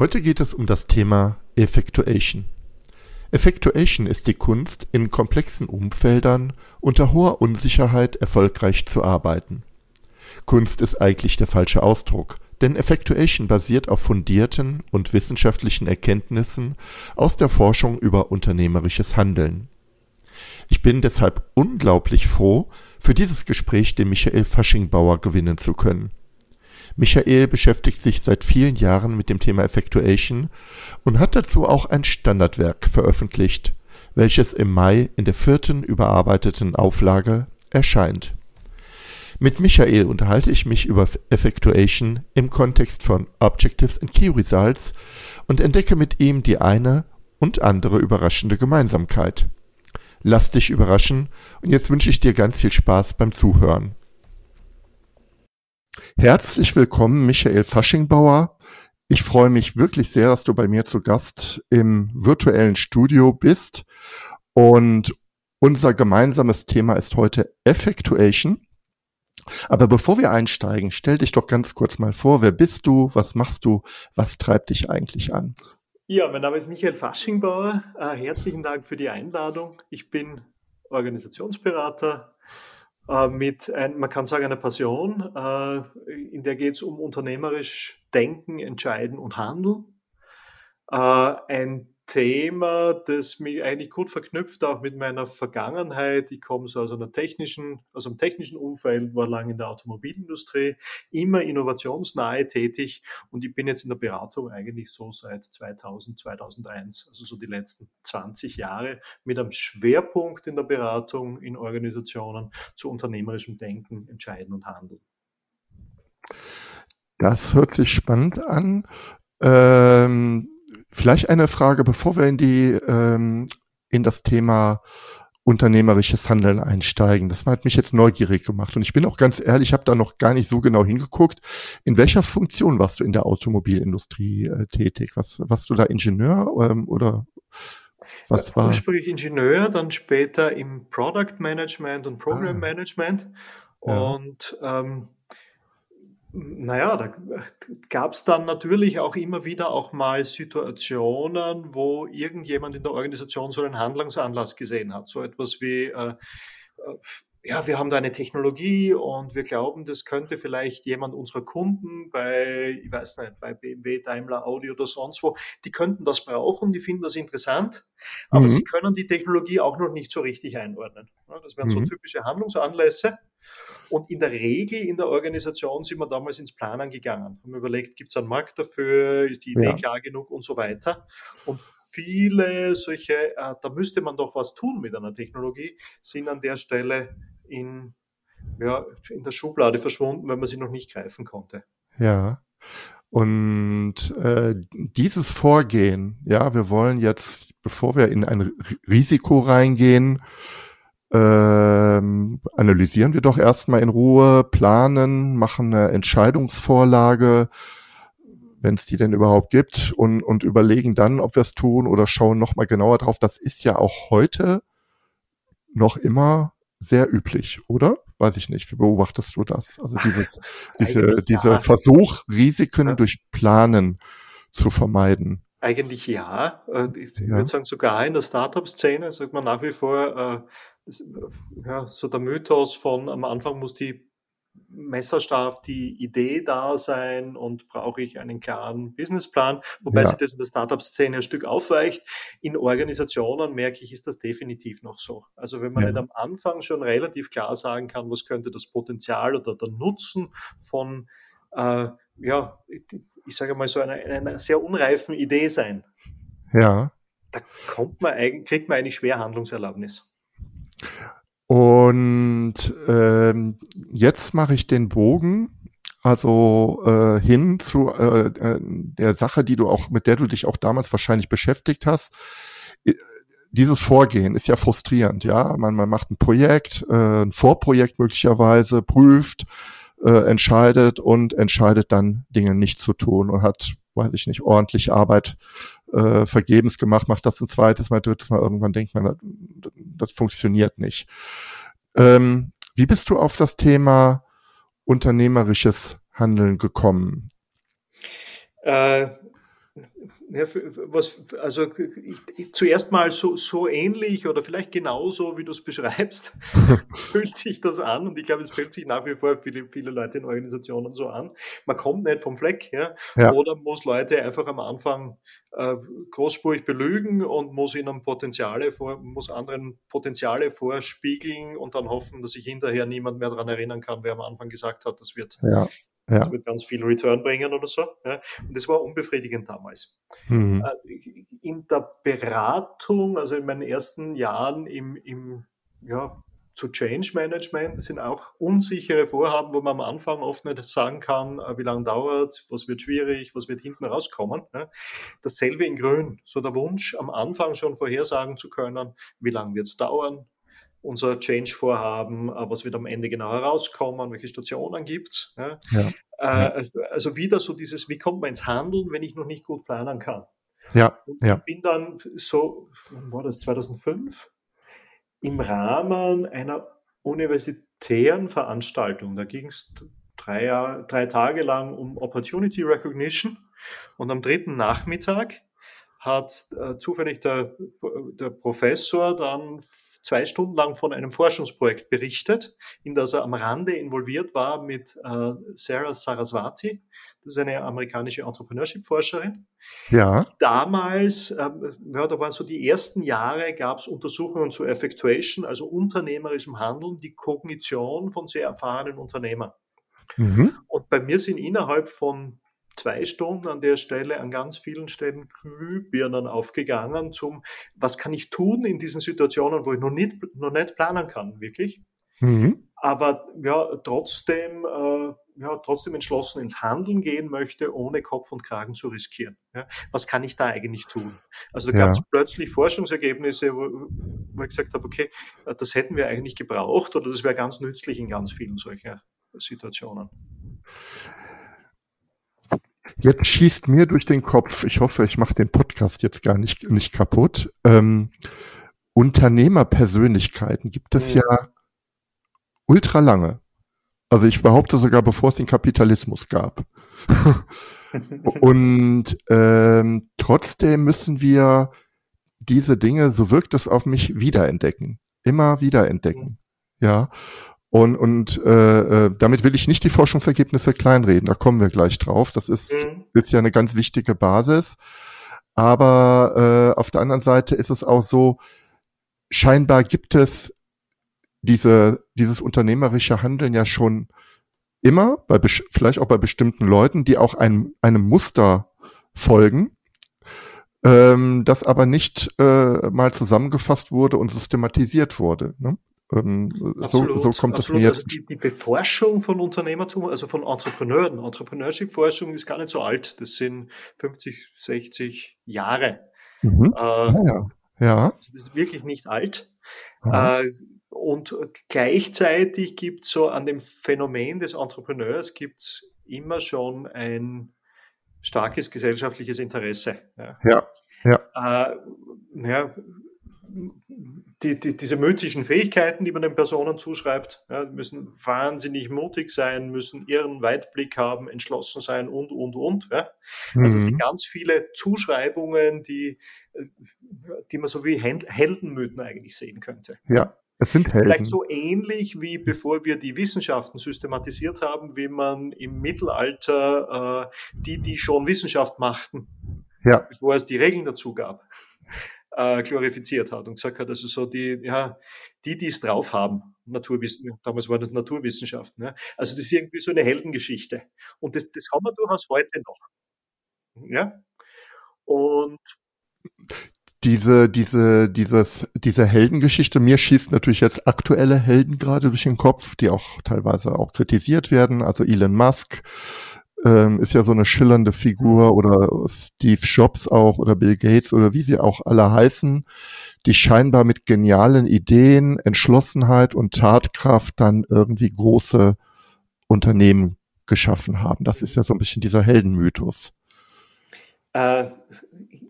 heute geht es um das Thema Effectuation. Effectuation ist die Kunst, in komplexen Umfeldern unter hoher Unsicherheit erfolgreich zu arbeiten. Kunst ist eigentlich der falsche Ausdruck, denn Effectuation basiert auf fundierten und wissenschaftlichen Erkenntnissen aus der Forschung über unternehmerisches Handeln. Ich bin deshalb unglaublich froh, für dieses Gespräch den Michael Faschingbauer gewinnen zu können. Michael beschäftigt sich seit vielen Jahren mit dem Thema Effectuation und hat dazu auch ein Standardwerk veröffentlicht, welches im Mai in der vierten überarbeiteten Auflage erscheint. Mit Michael unterhalte ich mich über Effectuation im Kontext von Objectives and Key Results und entdecke mit ihm die eine und andere überraschende Gemeinsamkeit. Lass dich überraschen und jetzt wünsche ich dir ganz viel Spaß beim Zuhören. Herzlich willkommen, Michael Faschingbauer. Ich freue mich wirklich sehr, dass du bei mir zu Gast im virtuellen Studio bist. Und unser gemeinsames Thema ist heute Effectuation. Aber bevor wir einsteigen, stell dich doch ganz kurz mal vor, wer bist du, was machst du, was treibt dich eigentlich an? Ja, mein Name ist Michael Faschingbauer. Äh, herzlichen Dank für die Einladung. Ich bin Organisationsberater, mit, ein, man kann sagen, einer Passion. Äh, in der geht es um unternehmerisch Denken, Entscheiden und Handeln. Äh, ein Thema, das mich eigentlich gut verknüpft auch mit meiner Vergangenheit. Ich komme so aus einer technischen, aus einem technischen Umfeld, war lange in der Automobilindustrie, immer innovationsnahe tätig und ich bin jetzt in der Beratung eigentlich so seit 2000, 2001, also so die letzten 20 Jahre mit einem Schwerpunkt in der Beratung in Organisationen zu unternehmerischem Denken, Entscheiden und Handeln. Das hört sich spannend an. Ähm Vielleicht eine Frage, bevor wir in die ähm, in das Thema unternehmerisches Handeln einsteigen. Das hat mich jetzt neugierig gemacht. Und ich bin auch ganz ehrlich, ich habe da noch gar nicht so genau hingeguckt. In welcher Funktion warst du in der Automobilindustrie äh, tätig? Was, warst du da Ingenieur ähm, oder was war? Ursprünglich Ingenieur, dann später im Product Management und Program ah. Management. Ja. Und ähm, naja, da gab es dann natürlich auch immer wieder auch mal Situationen, wo irgendjemand in der Organisation so einen Handlungsanlass gesehen hat. So etwas wie, äh, äh, ja, wir haben da eine Technologie und wir glauben, das könnte vielleicht jemand unserer Kunden bei, ich weiß nicht, bei BMW, Daimler, Audi oder sonst wo, die könnten das brauchen, die finden das interessant, aber mhm. sie können die Technologie auch noch nicht so richtig einordnen. Das wären so mhm. typische Handlungsanlässe. Und in der Regel in der Organisation sind wir damals ins Planen gegangen, haben überlegt, gibt es einen Markt dafür, ist die Idee ja. klar genug und so weiter. Und viele solche, äh, da müsste man doch was tun mit einer Technologie, sind an der Stelle in, ja, in der Schublade verschwunden, weil man sie noch nicht greifen konnte. Ja. Und äh, dieses Vorgehen, ja, wir wollen jetzt, bevor wir in ein Risiko reingehen, ähm, analysieren wir doch erstmal in Ruhe, planen, machen eine Entscheidungsvorlage, wenn es die denn überhaupt gibt, und, und überlegen dann, ob wir es tun oder schauen nochmal genauer drauf. Das ist ja auch heute noch immer sehr üblich, oder? Weiß ich nicht. Wie beobachtest du das? Also dieses, diese, dieser Versuch, Risiken ja. durch Planen zu vermeiden. Eigentlich ja. Äh, ich ja. würde sagen, sogar in der Startup-Szene sagt man nach wie vor, ja, so der Mythos von am Anfang muss die messerscharf die Idee da sein und brauche ich einen klaren Businessplan, wobei ja. sich das in der Startup-Szene ein Stück aufweicht. In Organisationen merke ich, ist das definitiv noch so. Also wenn man ja. nicht am Anfang schon relativ klar sagen kann, was könnte das Potenzial oder der Nutzen von, äh, ja, ich sage mal so einer, einer sehr unreifen Idee sein. Ja. Da kommt man, kriegt man eigentlich schwer Handlungserlaubnis. Und ähm, jetzt mache ich den Bogen also äh, hin zu äh, äh, der Sache, die du auch, mit der du dich auch damals wahrscheinlich beschäftigt hast. Dieses Vorgehen ist ja frustrierend, ja. Man, man macht ein Projekt, äh, ein Vorprojekt möglicherweise, prüft, äh, entscheidet und entscheidet dann Dinge nicht zu tun und hat, weiß ich nicht, ordentlich Arbeit äh, vergebens gemacht, macht das ein zweites Mal, drittes Mal, irgendwann denkt man, das, funktioniert nicht. Ähm, wie bist du auf das Thema unternehmerisches Handeln gekommen? Äh, ja, was, also ich, zuerst mal so, so ähnlich oder vielleicht genauso, wie du es beschreibst, fühlt sich das an und ich glaube, es fühlt sich nach wie vor viele, viele Leute in Organisationen so an. Man kommt nicht vom Fleck, ja, ja. oder muss Leute einfach am Anfang äh, großspurig belügen und muss ihnen Potenziale vor, muss anderen Potenziale vorspiegeln und dann hoffen, dass sich hinterher niemand mehr daran erinnern kann, wer am Anfang gesagt hat, das wird ja. Ja. Das wird ganz viel Return bringen oder so. Ja. Und das war unbefriedigend damals. Mhm. Äh, in der Beratung, also in meinen ersten Jahren im, im ja, zu Change Management, das sind auch unsichere Vorhaben, wo man am Anfang oft nicht sagen kann, äh, wie lange dauert was wird schwierig, was wird hinten rauskommen. Dasselbe in Grün, so der Wunsch, am Anfang schon vorhersagen zu können, wie lange wird es dauern, unser Change-Vorhaben, äh, was wird am Ende genau herauskommen, welche Stationen gibt's. Ja? Ja. Äh, also wieder so dieses, wie kommt man ins Handeln, wenn ich noch nicht gut planen kann. Ja, und ja. Ich bin dann so, wann war das, 2005, im Rahmen einer universitären Veranstaltung, da ging es drei, drei Tage lang um Opportunity Recognition und am dritten Nachmittag hat äh, zufällig der, der Professor dann zwei Stunden lang von einem Forschungsprojekt berichtet, in das er am Rande involviert war mit äh, Sarah Saraswati. Das ist eine amerikanische Entrepreneurship-Forscherin. Ja. Damals, äh, ja, da waren so die ersten Jahre, gab es Untersuchungen zu Effectuation, also unternehmerischem Handeln, die Kognition von sehr erfahrenen Unternehmern. Mhm. Und bei mir sind innerhalb von zwei Stunden an der Stelle an ganz vielen Stellen Glühbirnen aufgegangen zum, was kann ich tun in diesen Situationen, wo ich noch nicht, noch nicht planen kann, wirklich. Mhm. Aber ja, trotzdem, äh, ja, trotzdem entschlossen ins Handeln gehen möchte, ohne Kopf und Kragen zu riskieren. Ja, was kann ich da eigentlich tun? Also da gab es plötzlich Forschungsergebnisse, wo, wo ich gesagt habe, okay, das hätten wir eigentlich gebraucht oder das wäre ganz nützlich in ganz vielen solcher Situationen. Jetzt schießt mir durch den Kopf, ich hoffe, ich mache den Podcast jetzt gar nicht, nicht kaputt. Ähm, Unternehmerpersönlichkeiten gibt es ja. ja ultra lange. Also ich behaupte sogar, bevor es den Kapitalismus gab. Und ähm, trotzdem müssen wir diese Dinge, so wirkt es auf mich, wiederentdecken. Immer wiederentdecken. Ja. Und, und äh, äh, damit will ich nicht die Forschungsergebnisse kleinreden, da kommen wir gleich drauf. Das ist, mhm. ist ja eine ganz wichtige Basis. Aber äh, auf der anderen Seite ist es auch so, scheinbar gibt es diese, dieses unternehmerische Handeln ja schon immer, bei vielleicht auch bei bestimmten Leuten, die auch einem, einem Muster folgen, ähm, das aber nicht äh, mal zusammengefasst wurde und systematisiert wurde. Ne? Ähm, so, so kommt es mir jetzt. Also die, die Beforschung von Unternehmertum, also von Entrepreneuren, Entrepreneurship-Forschung ist gar nicht so alt. Das sind 50, 60 Jahre. Mhm. Äh, ja, ja. Das ist wirklich nicht alt. Äh, und gleichzeitig gibt es so an dem Phänomen des Entrepreneurs gibt immer schon ein starkes gesellschaftliches Interesse. Ja. ja. Ja. Äh, ja die, die, diese mythischen Fähigkeiten, die man den Personen zuschreibt, ja, müssen wahnsinnig mutig sein, müssen ihren Weitblick haben, entschlossen sein und, und, und. Ja. Also es sind mhm. ganz viele Zuschreibungen, die, die man so wie Heldenmythen eigentlich sehen könnte. Ja, es sind Helden. Vielleicht so ähnlich wie bevor wir die Wissenschaften systematisiert haben, wie man im Mittelalter äh, die, die schon Wissenschaft machten, ja. bevor es die Regeln dazu gab äh, glorifiziert hat und gesagt hat, also so die, ja, die, die es drauf haben, Naturwissen, damals war das Naturwissenschaften, ja. also das ist irgendwie so eine Heldengeschichte und das, das haben wir durchaus heute noch. Ja? Und diese, diese, dieses, diese Heldengeschichte, mir schießt natürlich jetzt aktuelle Helden gerade durch den Kopf, die auch teilweise auch kritisiert werden. Also Elon Musk ähm, ist ja so eine schillernde Figur oder Steve Jobs auch oder Bill Gates oder wie sie auch alle heißen, die scheinbar mit genialen Ideen, Entschlossenheit und Tatkraft dann irgendwie große Unternehmen geschaffen haben. Das ist ja so ein bisschen dieser Heldenmythos. Äh,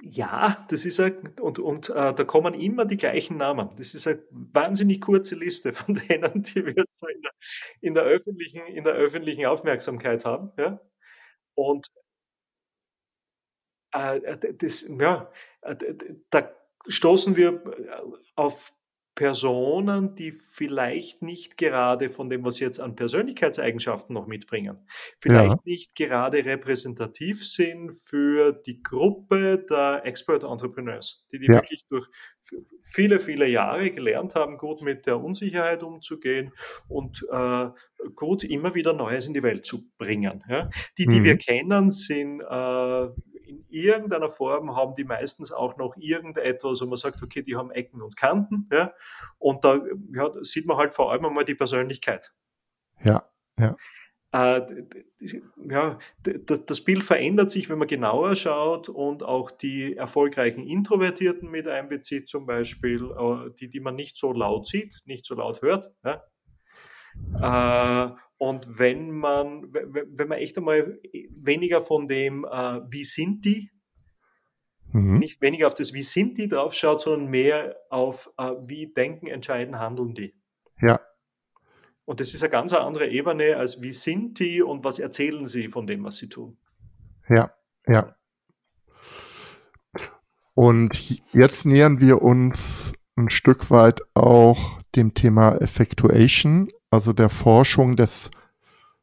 ja, das ist ein, und, und äh, da kommen immer die gleichen Namen. Das ist eine wahnsinnig kurze Liste von denen, die wir in der, in der öffentlichen, in der öffentlichen Aufmerksamkeit haben. Ja? Und äh, das, ja, äh, da stoßen wir auf Personen, die vielleicht nicht gerade von dem, was sie jetzt an Persönlichkeitseigenschaften noch mitbringen, vielleicht ja. nicht gerade repräsentativ sind für die Gruppe der Expert Entrepreneurs, die die ja. wirklich durch viele, viele Jahre gelernt haben, gut mit der Unsicherheit umzugehen und äh, gut immer wieder Neues in die Welt zu bringen. Ja? Die, die mhm. wir kennen, sind äh, in irgendeiner Form haben die meistens auch noch irgendetwas, wo man sagt, okay, die haben Ecken und Kanten, ja, und da ja, sieht man halt vor allem einmal die Persönlichkeit. Ja, ja. Äh, ja, das Bild verändert sich, wenn man genauer schaut und auch die erfolgreichen Introvertierten mit einbezieht, zum Beispiel, äh, die, die man nicht so laut sieht, nicht so laut hört. Ja. Äh, und wenn man, wenn man echt einmal weniger von dem, äh, wie sind die, mhm. nicht weniger auf das, wie sind die drauf schaut, sondern mehr auf, äh, wie denken, entscheiden, handeln die. Ja. Und das ist eine ganz andere Ebene als wie sind die und was erzählen sie von dem, was sie tun. Ja, ja. Und jetzt nähern wir uns ein Stück weit auch dem Thema Effectuation, also der Forschung des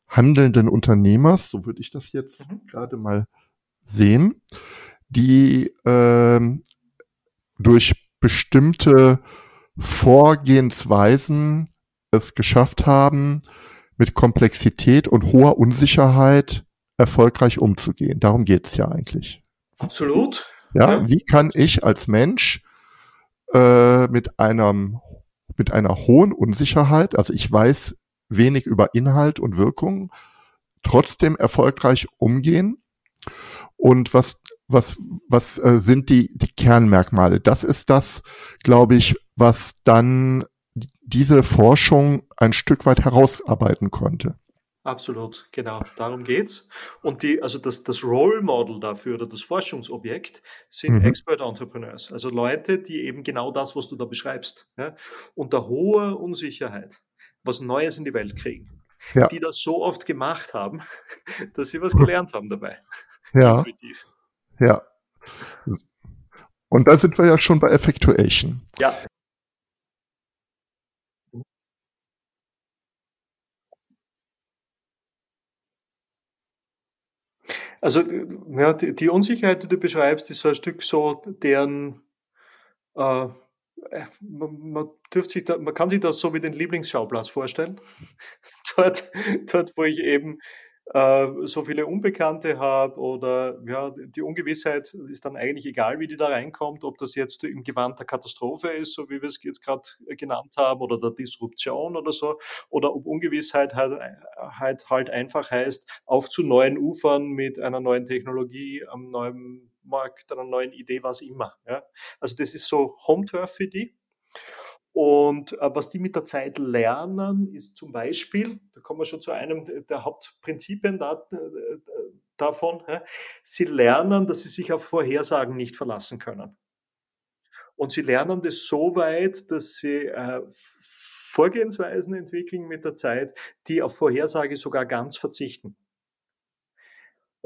handelnden Unternehmers, so würde ich das jetzt mhm. gerade mal sehen, die äh, durch bestimmte Vorgehensweisen es geschafft haben, mit Komplexität und hoher Unsicherheit erfolgreich umzugehen. Darum geht's ja eigentlich. Absolut. Ja, ja, wie kann ich als Mensch äh, mit einem mit einer hohen Unsicherheit, also ich weiß wenig über Inhalt und Wirkung, trotzdem erfolgreich umgehen. Und was, was, was äh, sind die, die Kernmerkmale? Das ist das, glaube ich, was dann diese Forschung ein Stück weit herausarbeiten konnte. Absolut, genau, darum geht's. Und die, also das, das Role Model dafür oder das Forschungsobjekt sind mhm. Expert Entrepreneurs, also Leute, die eben genau das, was du da beschreibst, ja, unter hoher Unsicherheit was Neues in die Welt kriegen, ja. die das so oft gemacht haben, dass sie was gelernt haben dabei. Ja. Intuitiv. Ja. Und da sind wir ja schon bei Effectuation. Ja. Also ja, die, die, Unsicherheit, die du beschreibst, ist so ein Stück so deren, äh, man, man, sich da, man kann sich das so wie den Lieblingsschauplatz vorstellen. dort, dort, wo ich eben äh, so viele Unbekannte habe oder ja, die Ungewissheit ist dann eigentlich egal, wie die da reinkommt, ob das jetzt im Gewand der Katastrophe ist, so wie wir es jetzt gerade genannt haben, oder der Disruption oder so, oder ob Ungewissheit halt, halt, halt einfach heißt, auf zu neuen Ufern mit einer neuen Technologie, am neuen Markt, einer neuen Idee, was immer. Ja. Also das ist so Home Turf für die. Und äh, was die mit der Zeit lernen, ist zum Beispiel, da kommen wir schon zu einem der Hauptprinzipien da, äh, davon, ja, sie lernen, dass sie sich auf Vorhersagen nicht verlassen können. Und sie lernen das so weit, dass sie äh, Vorgehensweisen entwickeln mit der Zeit, die auf Vorhersage sogar ganz verzichten.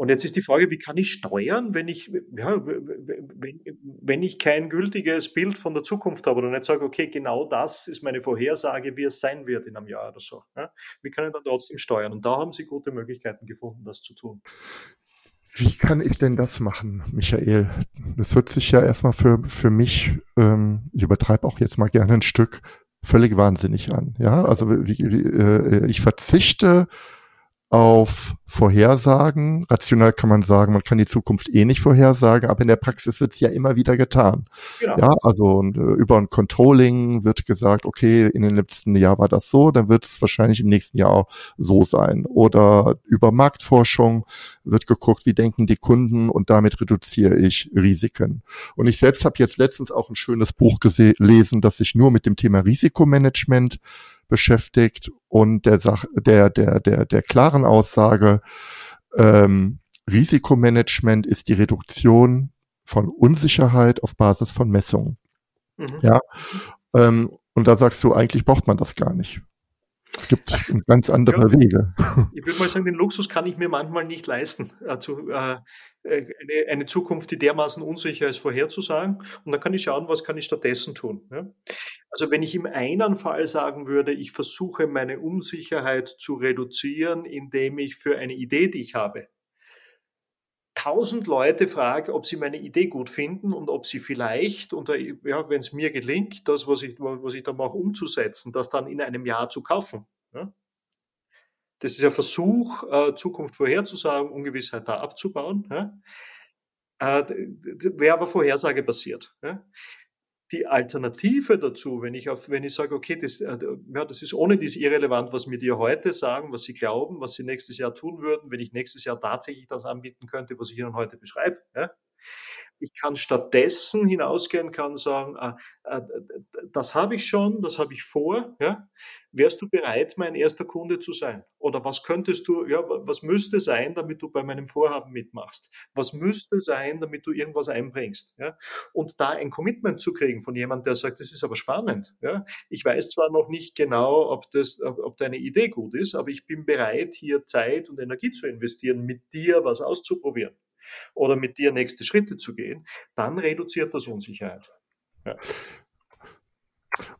Und jetzt ist die Frage, wie kann ich steuern, wenn ich, ja, wenn, wenn ich kein gültiges Bild von der Zukunft habe oder nicht sage, okay, genau das ist meine Vorhersage, wie es sein wird in einem Jahr oder so. Ja? Wie kann ich dann trotzdem steuern? Und da haben Sie gute Möglichkeiten gefunden, das zu tun. Wie kann ich denn das machen, Michael? Das hört sich ja erstmal für, für mich, ähm, ich übertreibe auch jetzt mal gerne ein Stück, völlig wahnsinnig an. Ja, also wie, wie, äh, ich verzichte auf Vorhersagen. Rational kann man sagen, man kann die Zukunft eh nicht vorhersagen, aber in der Praxis wird es ja immer wieder getan. Genau. Ja, also äh, über ein Controlling wird gesagt, okay, in den letzten Jahr war das so, dann wird es wahrscheinlich im nächsten Jahr auch so sein. Oder über Marktforschung wird geguckt, wie denken die Kunden und damit reduziere ich Risiken. Und ich selbst habe jetzt letztens auch ein schönes Buch gelesen, das sich nur mit dem Thema Risikomanagement beschäftigt und der, Sach der, der, der, der klaren Aussage, ähm, Risikomanagement ist die Reduktion von Unsicherheit auf Basis von Messungen. Mhm. Ja. Ähm, und da sagst du, eigentlich braucht man das gar nicht. Es gibt ganz andere ja, Wege. Ich würde mal sagen, den Luxus kann ich mir manchmal nicht leisten. Also, äh, eine, eine, Zukunft, die dermaßen unsicher ist, vorherzusagen. Und dann kann ich schauen, was kann ich stattdessen tun. Ja? Also wenn ich im einen Fall sagen würde, ich versuche meine Unsicherheit zu reduzieren, indem ich für eine Idee, die ich habe, tausend Leute frage, ob sie meine Idee gut finden und ob sie vielleicht, und ja, wenn es mir gelingt, das, was ich, was ich da mache, umzusetzen, das dann in einem Jahr zu kaufen. Ja? Das ist ein Versuch, äh, Zukunft vorherzusagen, Ungewissheit da abzubauen. Ja? Äh, Wäre aber Vorhersage basiert. Ja? Die Alternative dazu, wenn ich auf, wenn ich sage, okay, das, äh, ja, das ist ohne dies irrelevant, was mir die heute sagen, was sie glauben, was sie nächstes Jahr tun würden, wenn ich nächstes Jahr tatsächlich das anbieten könnte, was ich Ihnen heute beschreibe. Ja? Ich kann stattdessen hinausgehen, kann sagen, äh, äh, das habe ich schon, das habe ich vor. Ja? Wärst du bereit, mein erster Kunde zu sein? Oder was könntest du, ja, was müsste sein, damit du bei meinem Vorhaben mitmachst? Was müsste sein, damit du irgendwas einbringst? Ja? Und da ein Commitment zu kriegen von jemandem, der sagt, das ist aber spannend. Ja? Ich weiß zwar noch nicht genau, ob, das, ob deine Idee gut ist, aber ich bin bereit, hier Zeit und Energie zu investieren, mit dir was auszuprobieren oder mit dir nächste Schritte zu gehen, dann reduziert das Unsicherheit. Ja.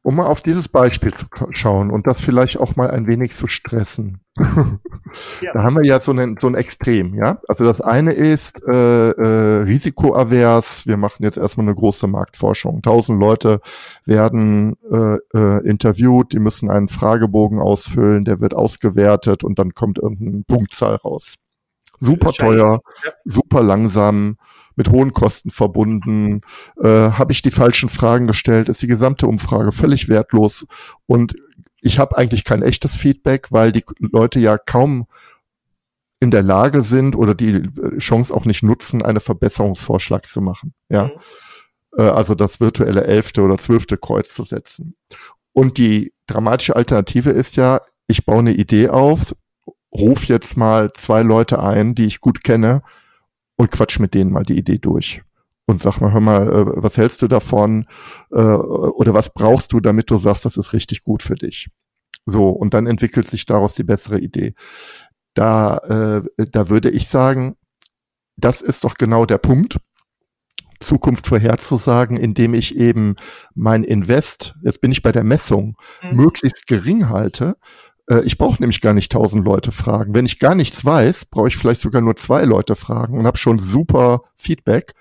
Um mal auf dieses Beispiel zu schauen und das vielleicht auch mal ein wenig zu stressen. ja. Da haben wir ja so, einen, so ein Extrem, ja. Also das eine ist äh, äh, risikoavers. Wir machen jetzt erstmal eine große Marktforschung. Tausend Leute werden äh, äh, interviewt, die müssen einen Fragebogen ausfüllen, der wird ausgewertet und dann kommt irgendeine Punktzahl raus super teuer, ja. super langsam, mit hohen Kosten verbunden. Äh, Habe ich die falschen Fragen gestellt, ist die gesamte Umfrage völlig wertlos. Und ich habe eigentlich kein echtes Feedback, weil die Leute ja kaum in der Lage sind oder die Chance auch nicht nutzen, einen Verbesserungsvorschlag zu machen. Ja. Mhm. Äh, also das virtuelle elfte oder zwölfte Kreuz zu setzen. Und die dramatische Alternative ist ja, ich baue eine Idee auf, ruf jetzt mal zwei Leute ein, die ich gut kenne und quatsch mit denen mal die Idee durch. Und sag mal, hör mal, äh, was hältst du davon? Äh, oder was brauchst du, damit du sagst, das ist richtig gut für dich? So, und dann entwickelt sich daraus die bessere Idee. Da, äh, da würde ich sagen, das ist doch genau der Punkt, Zukunft vorherzusagen, indem ich eben mein Invest, jetzt bin ich bei der Messung, mhm. möglichst gering halte, ich brauche nämlich gar nicht tausend Leute fragen. Wenn ich gar nichts weiß, brauche ich vielleicht sogar nur zwei Leute fragen und habe schon super Feedback.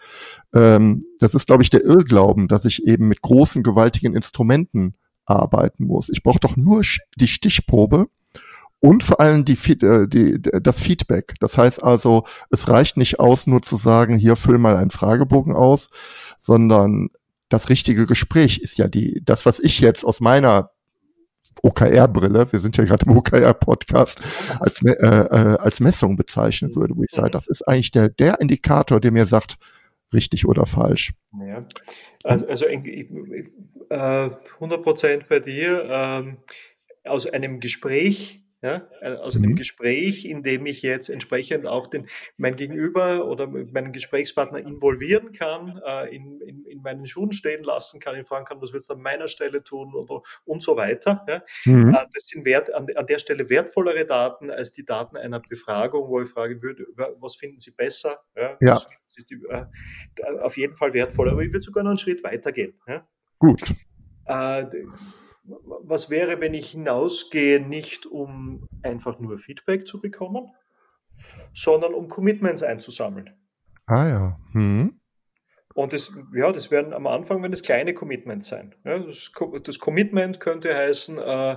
Ähm, das ist, glaube ich, der Irrglauben, dass ich eben mit großen, gewaltigen Instrumenten arbeiten muss. Ich brauche doch nur die Stichprobe und vor allem die, äh, die, das Feedback. Das heißt also, es reicht nicht aus, nur zu sagen, hier füll mal einen Fragebogen aus, sondern das richtige Gespräch ist ja die, das, was ich jetzt aus meiner OKR-Brille, wir sind ja gerade im OKR-Podcast, als, äh, äh, als Messung bezeichnen würde, wo ich sage, das ist eigentlich der, der Indikator, der mir sagt, richtig oder falsch. Ja. Also, also äh, 100 Prozent bei dir. Ähm, aus einem Gespräch ja, also mhm. einem Gespräch, in dem ich jetzt entsprechend auch den, mein Gegenüber oder meinen Gesprächspartner involvieren kann, äh, in, in, in, meinen Schuhen stehen lassen kann, ihn fragen kann, was willst du an meiner Stelle tun oder und so weiter. Ja. Mhm. Äh, das sind wert, an, an, der Stelle wertvollere Daten als die Daten einer Befragung, wo ich fragen würde, was finden Sie besser? Ja. ja. ist die, äh, auf jeden Fall wertvoll, aber ich würde sogar noch einen Schritt weitergehen. Ja. Gut. Was wäre, wenn ich hinausgehe, nicht um einfach nur Feedback zu bekommen, sondern um Commitments einzusammeln? Ah ja. Hm. Und das, ja, das werden am Anfang wenn es kleine Commitments sein. Ja, das, das, Commitment könnte heißen, äh,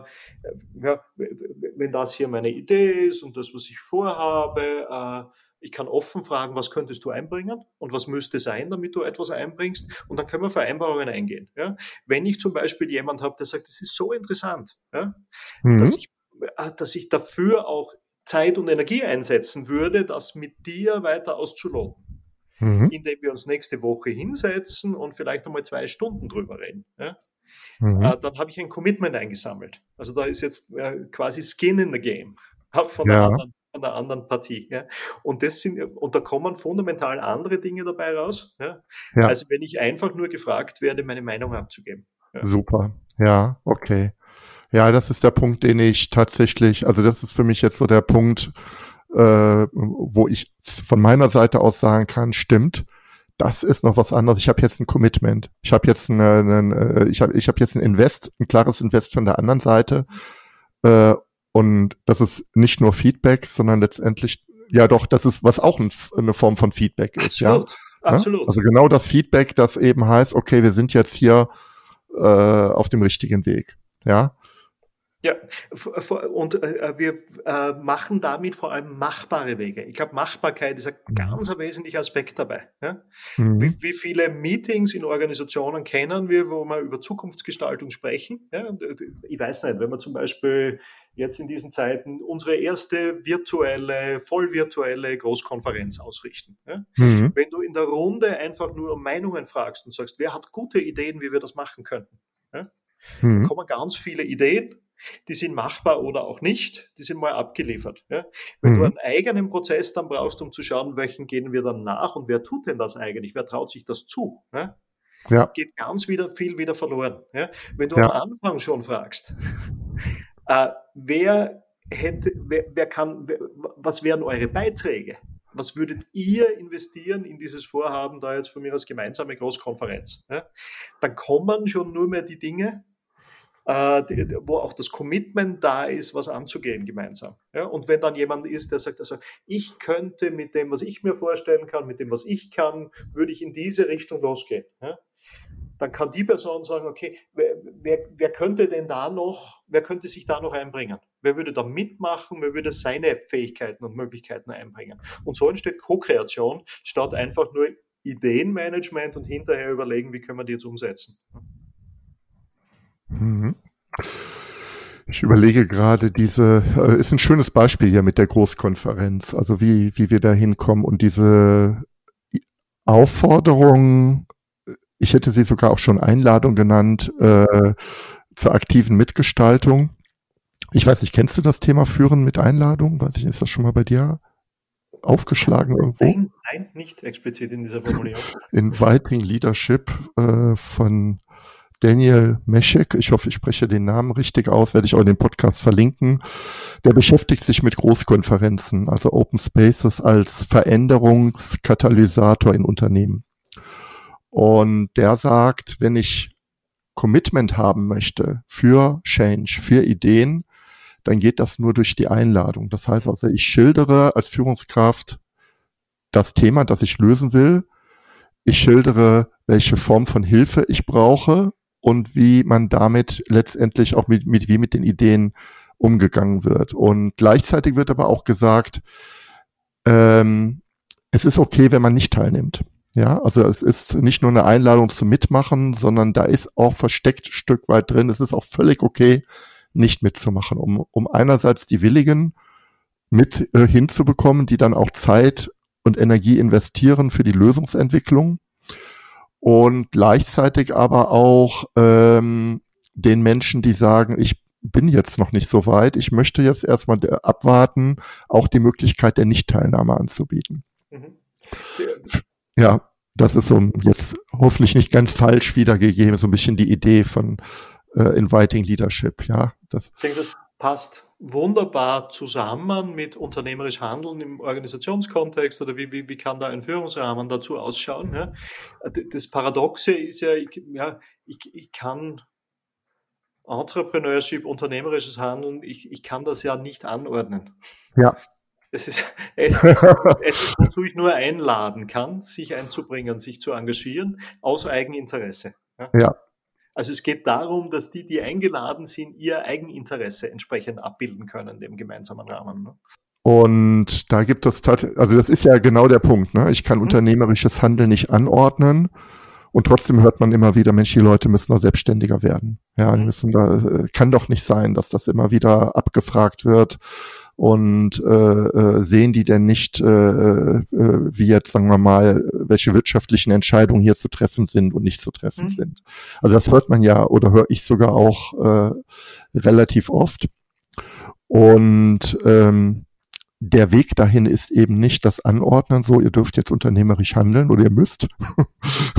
ja, wenn das hier meine Idee ist und das, was ich vorhabe, äh, ich kann offen fragen, was könntest du einbringen und was müsste sein, damit du etwas einbringst. Und dann können wir Vereinbarungen eingehen. Ja? Wenn ich zum Beispiel jemand habe, der sagt, das ist so interessant, ja? Mhm. dass, ich, äh, dass ich dafür auch Zeit und Energie einsetzen würde, das mit dir weiter auszuloten. Mhm. Indem wir uns nächste Woche hinsetzen und vielleicht einmal zwei Stunden drüber reden. Ja? Mhm. Äh, dann habe ich ein Commitment eingesammelt. Also da ist jetzt äh, quasi Skin in the Game. Von ja. der anderen einer anderen Partie. Ja. Und das sind, und da kommen fundamental andere Dinge dabei raus. Ja. ja. Also wenn ich einfach nur gefragt werde, meine Meinung abzugeben. Ja. Super. Ja, okay. Ja, das ist der Punkt, den ich tatsächlich, also das ist für mich jetzt so der Punkt, äh, wo ich von meiner Seite aus sagen kann, stimmt, das ist noch was anderes. Ich habe jetzt ein Commitment. Ich habe jetzt eine, eine äh, ich habe ich habe jetzt ein Invest, ein klares Invest von der anderen Seite. Äh, und das ist nicht nur Feedback, sondern letztendlich, ja doch, das ist, was auch ein, eine Form von Feedback ist, absolut, ja. Absolut. Also genau das Feedback, das eben heißt, okay, wir sind jetzt hier äh, auf dem richtigen Weg. Ja. Ja, und äh, äh, wir äh, machen damit vor allem machbare Wege. Ich glaube, Machbarkeit ist ein mhm. ganz wesentlicher Aspekt dabei. Mhm. Wie, wie, viele Meetings in Organisationen kennen wir, wo wir über Zukunftsgestaltung sprechen? Ich weiß nicht, wenn wir zum Beispiel jetzt in diesen Zeiten unsere erste virtuelle, vollvirtuelle Großkonferenz ausrichten. Mhm. Wenn du in der Runde einfach nur um Meinungen fragst und sagst, wer hat gute Ideen, wie wir das machen könnten? Ja? Mhm. Da kommen ganz viele Ideen die sind machbar oder auch nicht, die sind mal abgeliefert. Ja? Wenn mhm. du einen eigenen Prozess dann brauchst, um zu schauen, welchen gehen wir dann nach und wer tut denn das eigentlich, wer traut sich das zu, ja? Ja. geht ganz wieder viel wieder verloren. Ja? Wenn du am Anfang schon fragst, äh, wer hätte, wer, wer kann, wer, was wären eure Beiträge? Was würdet ihr investieren in dieses Vorhaben da jetzt von mir als gemeinsame Großkonferenz? Ja? Dann kommen schon nur mehr die Dinge, wo auch das Commitment da ist, was anzugehen gemeinsam. Ja, und wenn dann jemand ist, der sagt, also ich könnte mit dem, was ich mir vorstellen kann, mit dem, was ich kann, würde ich in diese Richtung losgehen. Ja, dann kann die Person sagen, okay, wer, wer, wer, könnte denn da noch, wer könnte sich da noch einbringen? Wer würde da mitmachen? Wer würde seine Fähigkeiten und Möglichkeiten einbringen? Und so entsteht Co-Kreation statt einfach nur Ideenmanagement und hinterher überlegen, wie können wir die jetzt umsetzen. Mhm. Ich überlege gerade, diese äh, ist ein schönes Beispiel hier mit der Großkonferenz, also wie, wie wir da hinkommen und diese Aufforderung, ich hätte sie sogar auch schon Einladung genannt, äh, zur aktiven Mitgestaltung. Ich weiß nicht, kennst du das Thema Führen mit Einladung? Weiß ich, ist das schon mal bei dir aufgeschlagen irgendwo? Nein, nein nicht explizit in dieser Formulierung. Inviting Leadership äh, von Daniel Meschek, ich hoffe, ich spreche den Namen richtig aus, werde ich auch in dem Podcast verlinken. Der beschäftigt sich mit Großkonferenzen, also Open Spaces als Veränderungskatalysator in Unternehmen. Und der sagt, wenn ich Commitment haben möchte für Change, für Ideen, dann geht das nur durch die Einladung. Das heißt also, ich schildere als Führungskraft das Thema, das ich lösen will. Ich schildere, welche Form von Hilfe ich brauche und wie man damit letztendlich auch mit, mit wie mit den Ideen umgegangen wird. Und gleichzeitig wird aber auch gesagt, ähm, es ist okay, wenn man nicht teilnimmt. Ja, also es ist nicht nur eine Einladung zum Mitmachen, sondern da ist auch versteckt Stück weit drin. Es ist auch völlig okay, nicht mitzumachen, um, um einerseits die Willigen mit äh, hinzubekommen, die dann auch Zeit und Energie investieren für die Lösungsentwicklung und gleichzeitig aber auch ähm, den Menschen, die sagen, ich bin jetzt noch nicht so weit, ich möchte jetzt erstmal abwarten, auch die Möglichkeit der Nichtteilnahme anzubieten. Mhm. Ja, das ist so jetzt hoffentlich nicht ganz falsch wiedergegeben, so ein bisschen die Idee von äh, Inviting Leadership, ja. Das, ich denke, das passt wunderbar zusammen mit unternehmerisch Handeln im Organisationskontext oder wie, wie, wie kann da ein Führungsrahmen dazu ausschauen? Ja? Das Paradoxe ist ja, ich, ja, ich, ich kann Entrepreneurship, unternehmerisches Handeln, ich, ich kann das ja nicht anordnen. Ja. es ist etwas, wozu ich nur einladen kann, sich einzubringen, sich zu engagieren, aus Eigeninteresse. Ja. ja. Also es geht darum, dass die, die eingeladen sind, ihr Eigeninteresse entsprechend abbilden können, dem gemeinsamen Rahmen. Ne? Und da gibt es, also das ist ja genau der Punkt. Ne? Ich kann mhm. unternehmerisches Handeln nicht anordnen. Und trotzdem hört man immer wieder, Mensch, die Leute müssen da selbstständiger werden. Ja, die mhm. müssen da, äh, kann doch nicht sein, dass das immer wieder abgefragt wird. Und äh, äh, sehen die denn nicht, äh, äh, wie jetzt, sagen wir mal, welche wirtschaftlichen Entscheidungen hier zu treffen sind und nicht zu treffen mhm. sind. Also das hört man ja oder höre ich sogar auch äh, relativ oft. Und ähm, der Weg dahin ist eben nicht das Anordnen, so ihr dürft jetzt unternehmerisch handeln oder ihr müsst,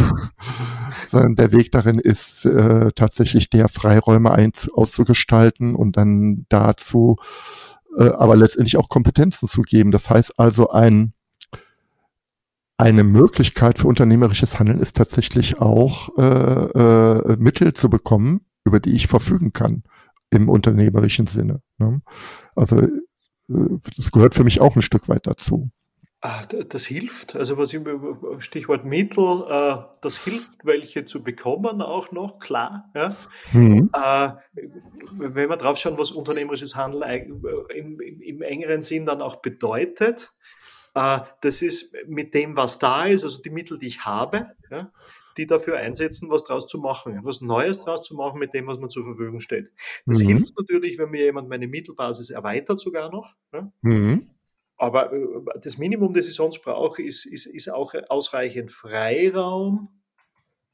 sondern der Weg darin ist äh, tatsächlich der Freiräume ein, auszugestalten und dann dazu äh, aber letztendlich auch Kompetenzen zu geben. Das heißt also ein eine Möglichkeit für unternehmerisches Handeln ist tatsächlich auch äh, äh, Mittel zu bekommen, über die ich verfügen kann im unternehmerischen Sinne. Ne? Also das gehört für mich auch ein Stück weit dazu. Ah, das hilft. Also was ich, Stichwort Mittel, äh, das hilft, welche zu bekommen auch noch, klar. Ja? Mhm. Äh, wenn wir drauf schauen, was unternehmerisches Handeln im, im, engeren Sinn dann auch bedeutet, äh, das ist mit dem, was da ist, also die Mittel, die ich habe, ja, die dafür einsetzen, was draus zu machen, was Neues draus zu machen mit dem, was mir zur Verfügung steht. Das mhm. hilft natürlich, wenn mir jemand meine Mittelbasis erweitert sogar noch. Ja? Mhm. Aber äh, das Minimum, das ich sonst brauche, ist, ist, ist auch ausreichend Freiraum,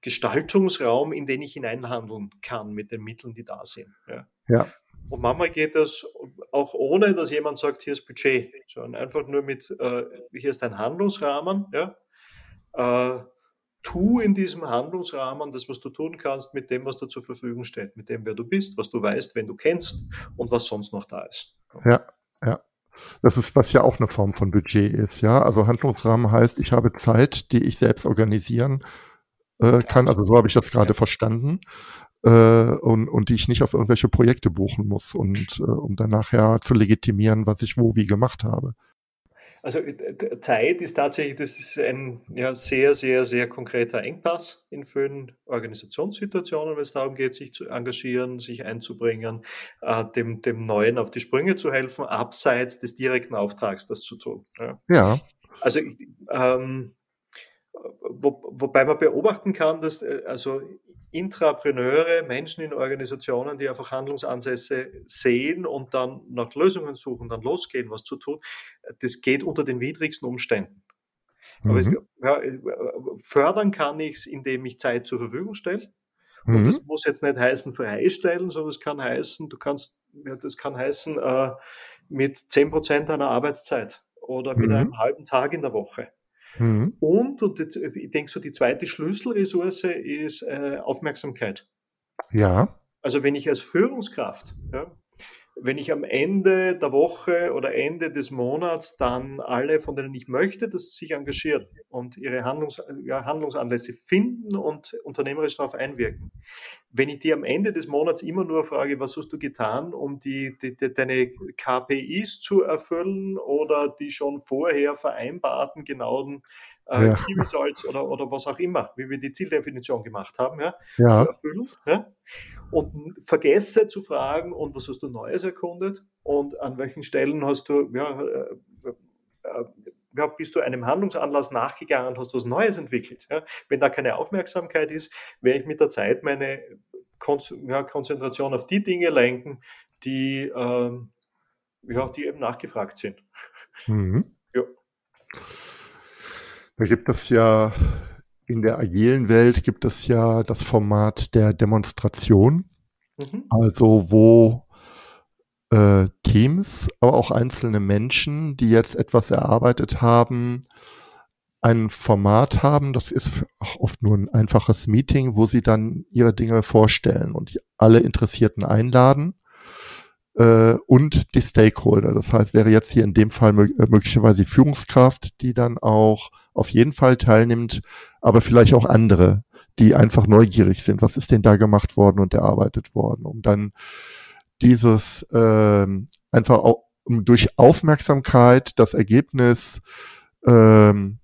Gestaltungsraum, in den ich hineinhandeln kann mit den Mitteln, die da sind. Ja. ja. Und manchmal geht das auch ohne, dass jemand sagt, hier ist Budget, sondern einfach nur mit, äh, hier ist ein Handlungsrahmen. Ja. Äh, tu in diesem Handlungsrahmen das, was du tun kannst, mit dem, was dir zur Verfügung steht, mit dem, wer du bist, was du weißt, wenn du kennst und was sonst noch da ist. Ja. Das ist, was ja auch eine Form von Budget ist, ja. Also Handlungsrahmen heißt, ich habe Zeit, die ich selbst organisieren äh, kann. Also so habe ich das gerade verstanden. Äh, und, und die ich nicht auf irgendwelche Projekte buchen muss und äh, um dann nachher zu legitimieren, was ich wo wie gemacht habe. Also äh, Zeit ist tatsächlich, das ist ein ja, sehr, sehr, sehr konkreter Engpass in vielen Organisationssituationen, wenn es darum geht, sich zu engagieren, sich einzubringen, äh, dem, dem Neuen auf die Sprünge zu helfen, abseits des direkten Auftrags das zu tun. Ja. ja. Also ähm, wo, wobei man beobachten kann, dass äh, also Intrapreneure, Menschen in Organisationen, die einfach Handlungsansätze sehen und dann nach Lösungen suchen, dann losgehen, was zu tun, das geht unter den widrigsten Umständen. Mhm. Aber es, ja, fördern kann ich es, indem ich Zeit zur Verfügung stelle. Und mhm. das muss jetzt nicht heißen freistellen, sondern es kann heißen, du kannst, ja, das kann heißen äh, mit 10% deiner Arbeitszeit oder mit mhm. einem halben Tag in der Woche. Mhm. Und, und jetzt, ich denke so, die zweite Schlüsselressource ist äh, Aufmerksamkeit. Ja. Also wenn ich als Führungskraft ja, wenn ich am Ende der Woche oder Ende des Monats dann alle, von denen ich möchte, dass sie sich engagieren und ihre Handlungs ja, Handlungsanlässe finden und unternehmerisch darauf einwirken. Wenn ich die am Ende des Monats immer nur frage, was hast du getan, um die, die, die deine KPIs zu erfüllen oder die schon vorher vereinbarten genauen äh, ja. Key Results oder, oder was auch immer, wie wir die Zieldefinition gemacht haben, ja, ja. zu erfüllen. Ja? Und vergesse zu fragen, und was hast du Neues erkundet und an welchen Stellen hast du, ja, äh, äh, ja, bist du einem Handlungsanlass nachgegangen und hast was Neues entwickelt. Ja? Wenn da keine Aufmerksamkeit ist, werde ich mit der Zeit meine Kon ja, Konzentration auf die Dinge lenken, die, ähm, ja, die eben nachgefragt sind. Mhm. Ja. Da gibt es ja in der agilen Welt gibt es ja das Format der Demonstration, mhm. also wo äh, Teams, aber auch einzelne Menschen, die jetzt etwas erarbeitet haben, ein Format haben, das ist oft nur ein einfaches Meeting, wo sie dann ihre Dinge vorstellen und alle Interessierten einladen äh, und die Stakeholder. Das heißt, wäre jetzt hier in dem Fall äh, möglicherweise Führungskraft, die dann auch auf jeden Fall teilnimmt, aber vielleicht auch andere, die einfach neugierig sind. Was ist denn da gemacht worden und erarbeitet worden, um dann dieses äh, einfach auch durch Aufmerksamkeit das Ergebnis ähm,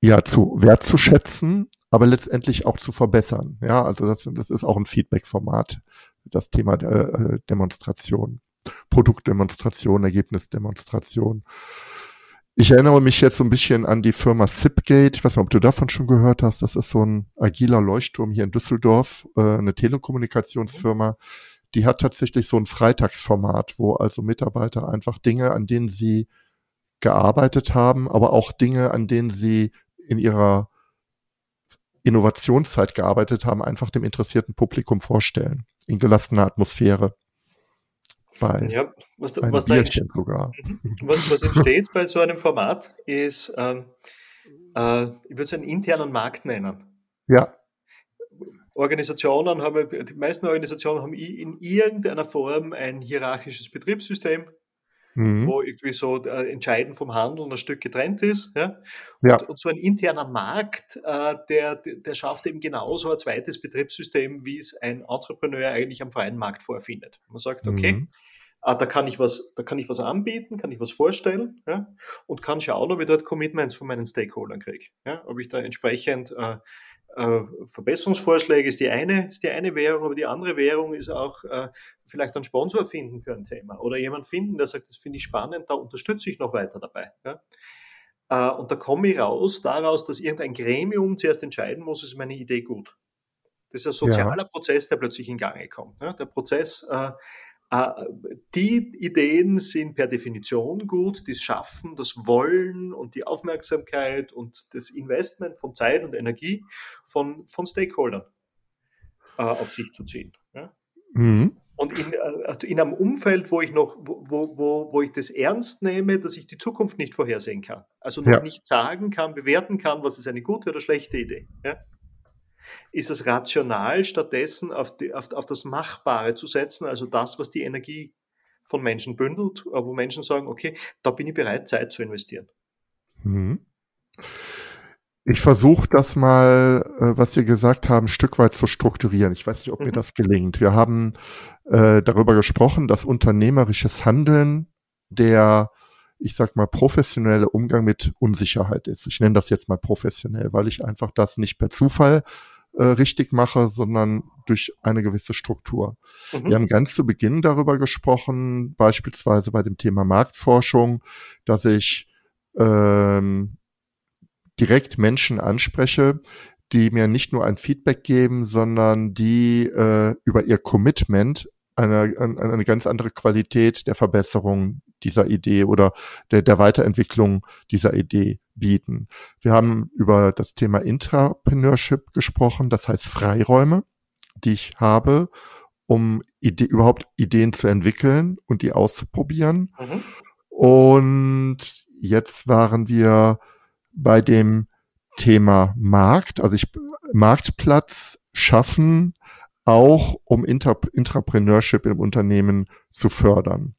ja zu wertzuschätzen, aber letztendlich auch zu verbessern. Ja, also das, das ist auch ein Feedback-Format, das Thema äh, Demonstration, Produktdemonstration, Ergebnisdemonstration. Ich erinnere mich jetzt so ein bisschen an die Firma Zipgate. Ich weiß nicht, ob du davon schon gehört hast. Das ist so ein agiler Leuchtturm hier in Düsseldorf, äh, eine Telekommunikationsfirma. Die hat tatsächlich so ein Freitagsformat, wo also Mitarbeiter einfach Dinge, an denen sie gearbeitet haben, aber auch Dinge, an denen sie in ihrer Innovationszeit gearbeitet haben, einfach dem interessierten Publikum vorstellen. In gelassener Atmosphäre bei ja, was, einem was, Bierchen sogar. Mhm. was, was entsteht bei so einem Format ist, ähm, äh, ich würde es einen internen Markt nennen. Ja. Organisationen haben, die meisten Organisationen haben in irgendeiner Form ein hierarchisches Betriebssystem, mhm. wo irgendwie so äh, Entscheiden vom Handeln ein Stück getrennt ist. Ja? Und, ja. und so ein interner Markt, äh, der, der schafft eben genauso ein zweites Betriebssystem, wie es ein Entrepreneur eigentlich am freien Markt vorfindet. Man sagt, okay, mhm. Ah, da kann ich was, da kann ich was anbieten, kann ich was vorstellen ja, und kann schauen, ob ich dort Commitments von meinen Stakeholdern kriege. Ja, ob ich da entsprechend äh, äh, Verbesserungsvorschläge ist die eine, ist die eine Währung, aber die andere Währung ist auch äh, vielleicht einen Sponsor finden für ein Thema oder jemand finden, der sagt, das finde ich spannend, da unterstütze ich noch weiter dabei. Ja. Äh, und da komme ich raus daraus, dass irgendein Gremium zuerst entscheiden muss, ist meine Idee gut. Das ist ein sozialer ja. Prozess, der plötzlich in Gange kommt. Ja. Der Prozess äh, die Ideen sind per Definition gut, die schaffen das Wollen und die Aufmerksamkeit und das Investment von Zeit und Energie von, von Stakeholdern äh, auf sich zu ziehen. Ja? Mhm. Und in, äh, in, einem Umfeld, wo ich noch, wo, wo, wo ich das ernst nehme, dass ich die Zukunft nicht vorhersehen kann. Also noch ja. nicht sagen kann, bewerten kann, was ist eine gute oder schlechte Idee. Ja? Ist es rational, stattdessen auf, die, auf, auf das Machbare zu setzen, also das, was die Energie von Menschen bündelt, wo Menschen sagen, okay, da bin ich bereit, Zeit zu investieren. Mhm. Ich versuche das mal, äh, was Sie gesagt haben, ein Stück weit zu strukturieren. Ich weiß nicht, ob mhm. mir das gelingt. Wir haben äh, darüber gesprochen, dass unternehmerisches Handeln der, ich sag mal, professionelle Umgang mit Unsicherheit ist. Ich nenne das jetzt mal professionell, weil ich einfach das nicht per Zufall äh, richtig mache, sondern durch eine gewisse Struktur. Mhm. Wir haben ganz zu Beginn darüber gesprochen, beispielsweise bei dem Thema Marktforschung, dass ich ähm, direkt Menschen anspreche, die mir nicht nur ein Feedback geben, sondern die äh, über ihr Commitment eine, eine ganz andere Qualität der Verbesserung dieser Idee oder der, der Weiterentwicklung dieser Idee bieten. Wir haben über das Thema Intrapreneurship gesprochen, das heißt Freiräume, die ich habe, um Ide überhaupt Ideen zu entwickeln und die auszuprobieren. Mhm. Und jetzt waren wir bei dem Thema Markt, also ich Marktplatz schaffen, auch um Inter Intrapreneurship im Unternehmen zu fördern.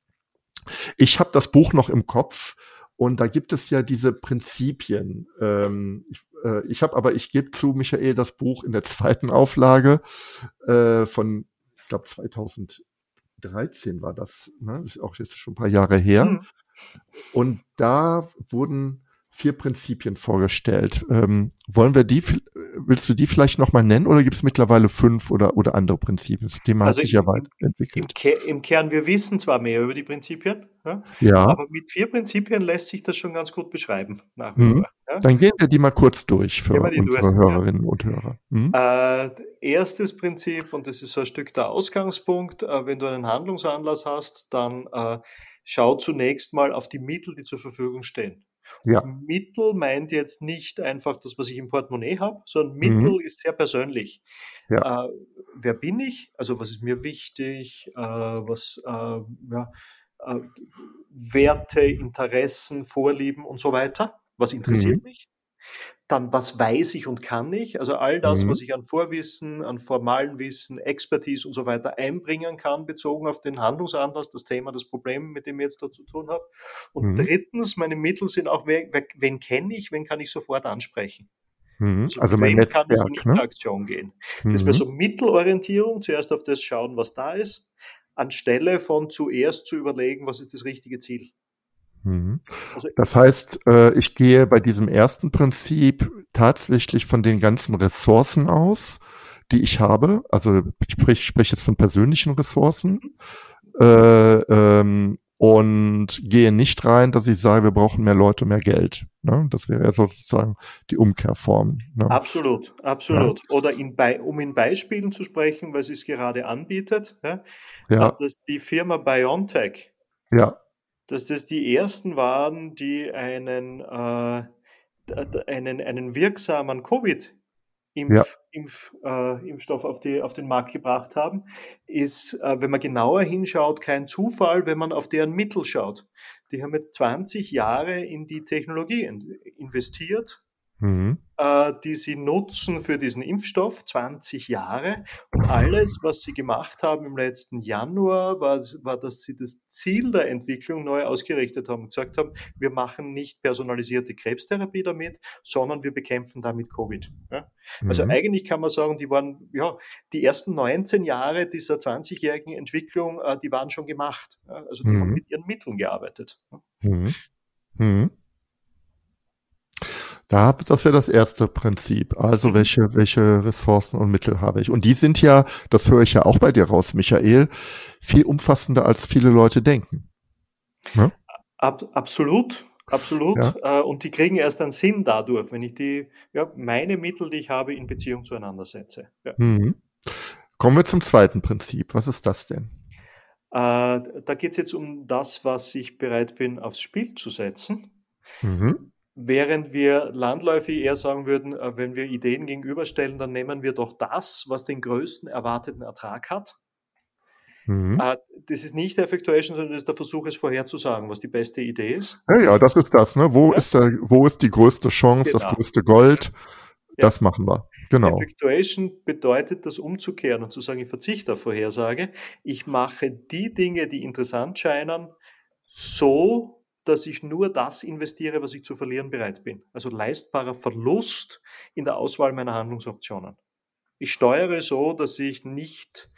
Ich habe das Buch noch im Kopf und da gibt es ja diese Prinzipien. Ähm, ich äh, ich habe aber, ich gebe zu, Michael, das Buch in der zweiten Auflage äh, von, ich glaube 2013 war das, ne? das ist auch jetzt schon ein paar Jahre her. Mhm. Und da wurden vier Prinzipien vorgestellt. Ähm, wollen wir die, willst du die vielleicht nochmal nennen oder gibt es mittlerweile fünf oder, oder andere Prinzipien? Das Thema also hat sich ja weiterentwickelt. Im, Im, Kern, wir wissen zwar mehr über die Prinzipien, ja, ja. aber mit vier Prinzipien lässt sich das schon ganz gut beschreiben. Mhm. Ja. Dann gehen wir die mal kurz durch für unsere durch, Hörerinnen und Hörer. Mhm. Äh, erstes Prinzip, und das ist so ein Stück der Ausgangspunkt, äh, wenn du einen Handlungsanlass hast, dann äh, schau zunächst mal auf die Mittel, die zur Verfügung stehen. Ja. Mittel meint jetzt nicht einfach das, was ich im Portemonnaie habe, sondern Mittel mhm. ist sehr persönlich. Ja. Äh, wer bin ich? Also was ist mir wichtig? Äh, was äh, ja, äh, Werte, Interessen, Vorlieben und so weiter? Was interessiert mhm. mich? Dann, was weiß ich und kann ich? Also all das, mhm. was ich an Vorwissen, an formalen Wissen, Expertise und so weiter einbringen kann, bezogen auf den Handlungsanlass, das Thema, das Problem, mit dem ich jetzt da zu tun habe. Und mhm. drittens, meine Mittel sind auch, wer, wen kenne ich, wen kann ich sofort ansprechen? Mhm. Also, also mein Netzwerk, kann ich in Interaktion ne? gehen. Das wäre mhm. so Mittelorientierung, zuerst auf das schauen, was da ist. anstelle von zuerst zu überlegen, was ist das richtige Ziel. Mhm. Also, das heißt, äh, ich gehe bei diesem ersten Prinzip tatsächlich von den ganzen Ressourcen aus, die ich habe. Also ich spreche, jetzt von persönlichen Ressourcen. Mhm. Äh, ähm, und gehe nicht rein, dass ich sage, wir brauchen mehr Leute, mehr Geld. Ne? Das wäre ja sozusagen die Umkehrform. Ne? Absolut, absolut. Ja. Oder in um in Beispielen zu sprechen, sie es gerade anbietet, ja, ja. dass die Firma BioNTech, ja. Dass das die ersten waren, die einen, äh, einen, einen wirksamen Covid Impf, ja. Impf, äh, Impfstoff auf, die, auf den Markt gebracht haben, ist, äh, wenn man genauer hinschaut, kein Zufall, wenn man auf deren Mittel schaut. Die haben jetzt 20 Jahre in die Technologie investiert mhm. äh, die sie nutzen für diesen Impfstoff, 20 Jahre. Und alles, was sie gemacht haben im letzten Januar, war, war, dass sie das Ziel der Entwicklung neu ausgerichtet haben und gesagt haben, wir machen nicht personalisierte Krebstherapie damit, sondern wir bekämpfen damit Covid. Ja? Also mhm. eigentlich kann man sagen, die waren, ja, die ersten 19 Jahre dieser 20-jährigen Entwicklung, äh, die waren schon gemacht. Ja? Also die mhm. haben mit ihren Mitteln gearbeitet. Mhm. Mhm. Da, das wäre das erste Prinzip. Also mhm. welche, welche Ressourcen und Mittel habe ich? Und die sind ja, das höre ich ja auch bei dir raus, Michael, viel umfassender als viele Leute denken. Ne? Ab, absolut, absolut. Ja. Äh, und die kriegen erst einen Sinn dadurch, wenn ich die, ja, meine Mittel, die ich habe, in Beziehung zueinander setze. Ja. Mhm. Kommen wir zum zweiten Prinzip. Was ist das denn? Äh, da geht es jetzt um das, was ich bereit bin, aufs Spiel zu setzen. Mhm. Während wir landläufig eher sagen würden, äh, wenn wir Ideen gegenüberstellen, dann nehmen wir doch das, was den größten erwarteten Ertrag hat. Mhm. Äh, das ist nicht Effectuation, sondern das ist der Versuch, es vorherzusagen, was die beste Idee ist. Ja, ja das ist das. Ne? Wo, ja. ist der, wo ist die größte Chance, genau. das größte Gold? Ja. Das machen wir. Genau. Effectuation bedeutet, das umzukehren und zu sagen, ich verzichte auf Vorhersage. Ich mache die Dinge, die interessant scheinen, so, dass ich nur das investiere, was ich zu verlieren bereit bin. Also leistbarer Verlust in der Auswahl meiner Handlungsoptionen. Ich steuere so, dass ich nicht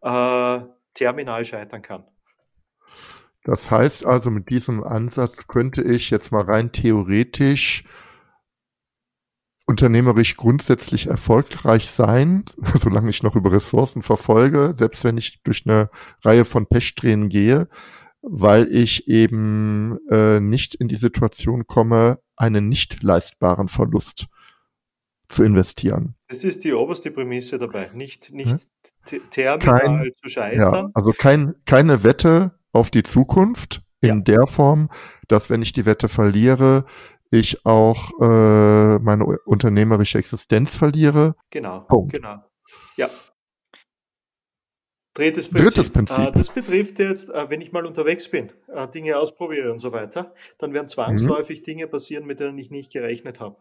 äh, terminal scheitern kann. Das heißt also, mit diesem Ansatz könnte ich jetzt mal rein theoretisch unternehmerisch grundsätzlich erfolgreich sein, solange ich noch über Ressourcen verfolge, selbst wenn ich durch eine Reihe von Pechsträhnen gehe, weil ich eben äh, nicht in die Situation komme, einen nicht leistbaren Verlust zu investieren. Das ist die oberste Prämisse dabei, nicht, nicht ja? terminal kein, zu scheitern. Ja, also kein, keine Wette auf die Zukunft in ja. der Form, dass wenn ich die Wette verliere, ich auch äh, meine unternehmerische Existenz verliere. Genau, Punkt. genau. Ja, Drittes Prinzip. Drittes Prinzip. Äh, das betrifft jetzt, äh, wenn ich mal unterwegs bin, äh, Dinge ausprobiere und so weiter, dann werden zwangsläufig mhm. Dinge passieren, mit denen ich nicht gerechnet habe.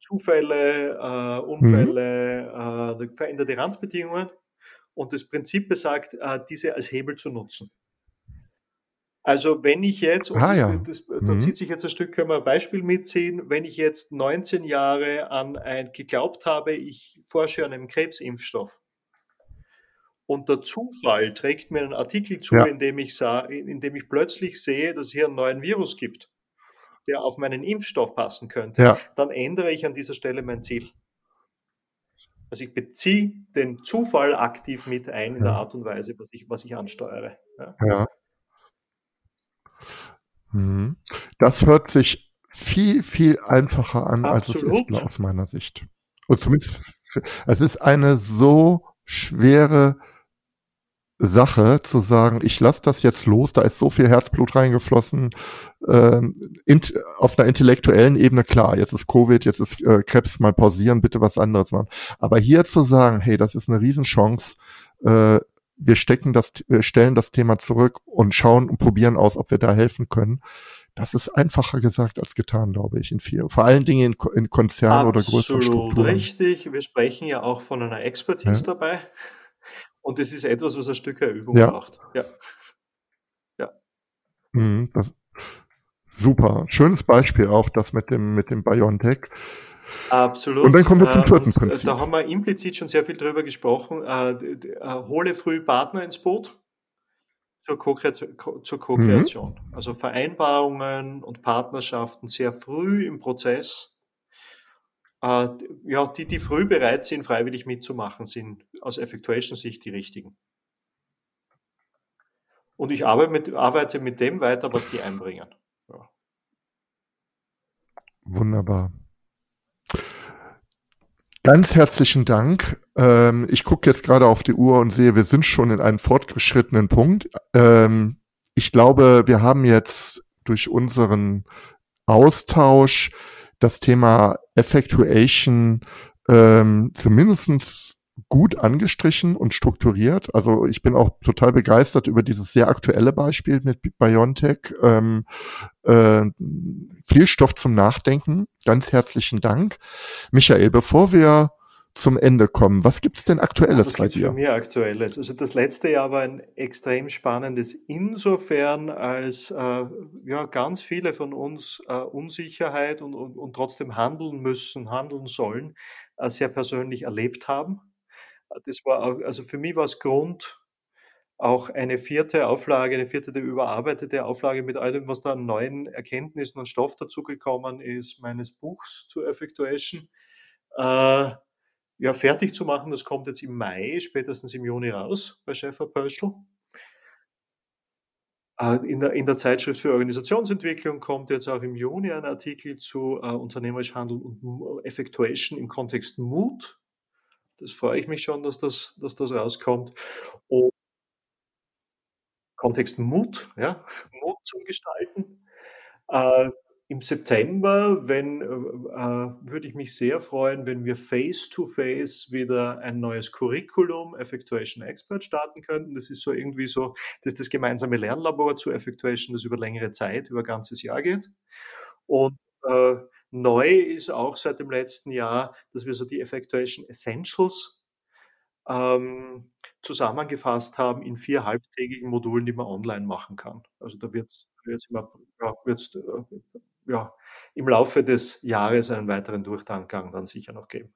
Zufälle, Unfälle, mhm. veränderte Randbedingungen. Und das Prinzip besagt, diese als Hebel zu nutzen. Also wenn ich jetzt, und ah, ja. das, da mhm. zieht sich jetzt ein Stück, können wir ein Beispiel mitziehen, wenn ich jetzt 19 Jahre an ein geglaubt habe, ich forsche an einem Krebsimpfstoff und der Zufall trägt mir einen Artikel zu, ja. in, dem ich in dem ich plötzlich sehe, dass es hier einen neuen Virus gibt, der auf meinen Impfstoff passen könnte. Ja. Dann ändere ich an dieser Stelle mein Ziel. Also ich beziehe den Zufall aktiv mit ein in ja. der Art und Weise, was ich, was ich ansteuere. Ja. Mhm. Das hört sich viel, viel einfacher an, Absolut. als es ist aus meiner Sicht. Und zumindest, es ist eine so schwere Sache zu sagen, ich lasse das jetzt los, da ist so viel Herzblut reingeflossen, äh, int, auf einer intellektuellen Ebene klar, jetzt ist Covid, jetzt ist äh, Krebs, mal pausieren, bitte was anderes machen. Aber hier zu sagen, hey, das ist eine Riesenchance, äh, wir stecken das, wir stellen das Thema zurück und schauen und probieren aus, ob wir da helfen können. Das ist einfacher gesagt als getan, glaube ich, in viel. Vor allen Dingen in, in Konzernen oder größeren Strukturen. Richtig. Wir sprechen ja auch von einer Expertise ja. dabei. Und das ist etwas, was ein Stück Übung ja. braucht. Ja. ja. Mhm, super. Schönes Beispiel auch, das mit dem, mit dem BioNTech. Absolut. Und dann kommen wir zum vierten und, äh, Prinzip. Da haben wir implizit schon sehr viel drüber gesprochen. Äh, äh, hole früh Partner ins Boot. zur Co-Kreation. Mhm. Also Vereinbarungen und Partnerschaften sehr früh im Prozess. Äh, ja, die, die früh bereit sind, freiwillig mitzumachen, sind aus Effectuation-Sicht die richtigen. Und ich arbeite mit, arbeite mit dem weiter, was die einbringen. Ja. Wunderbar. Ganz herzlichen Dank. Ähm, ich gucke jetzt gerade auf die Uhr und sehe, wir sind schon in einem fortgeschrittenen Punkt. Ähm, ich glaube, wir haben jetzt durch unseren Austausch das Thema Effectuation ähm, zumindest gut angestrichen und strukturiert. Also ich bin auch total begeistert über dieses sehr aktuelle Beispiel mit Biontech. Ähm, äh, viel Stoff zum Nachdenken. Ganz herzlichen Dank. Michael, bevor wir zum Ende kommen. Was gibt's denn Aktuelles ja, bei dir? Für mir Aktuelles. Also das letzte Jahr war ein extrem spannendes insofern, als äh, ja ganz viele von uns äh, Unsicherheit und, und, und trotzdem handeln müssen, handeln sollen, äh, sehr persönlich erlebt haben. Das war auch, also für mich war es Grund, auch eine vierte Auflage, eine vierte überarbeitete Auflage mit allem, was da an neuen Erkenntnissen und Stoff dazugekommen ist, meines Buchs zu Effectuation, äh, ja, fertig zu machen. Das kommt jetzt im Mai, spätestens im Juni raus bei Schäfer Pöschl. Äh, in der, in der Zeitschrift für Organisationsentwicklung kommt jetzt auch im Juni ein Artikel zu äh, unternehmerisch Handeln und Effectuation im Kontext Mut. Das freue ich mich schon, dass das, dass das rauskommt. Und Kontext Mut, ja, Mut zum Gestalten. Äh, Im September, wenn, äh, äh, würde ich mich sehr freuen, wenn wir face-to-face -face wieder ein neues Curriculum Effectuation Expert starten könnten. Das ist so irgendwie so, das ist das gemeinsame Lernlabor zu Effectuation, das über längere Zeit, über ganzes Jahr geht. Und äh, Neu ist auch seit dem letzten Jahr, dass wir so die Effectuation Essentials ähm, zusammengefasst haben in vier halbtägigen Modulen, die man online machen kann. Also da wird es ja, wird's, äh, ja, im Laufe des Jahres einen weiteren Durchgang dann sicher noch geben.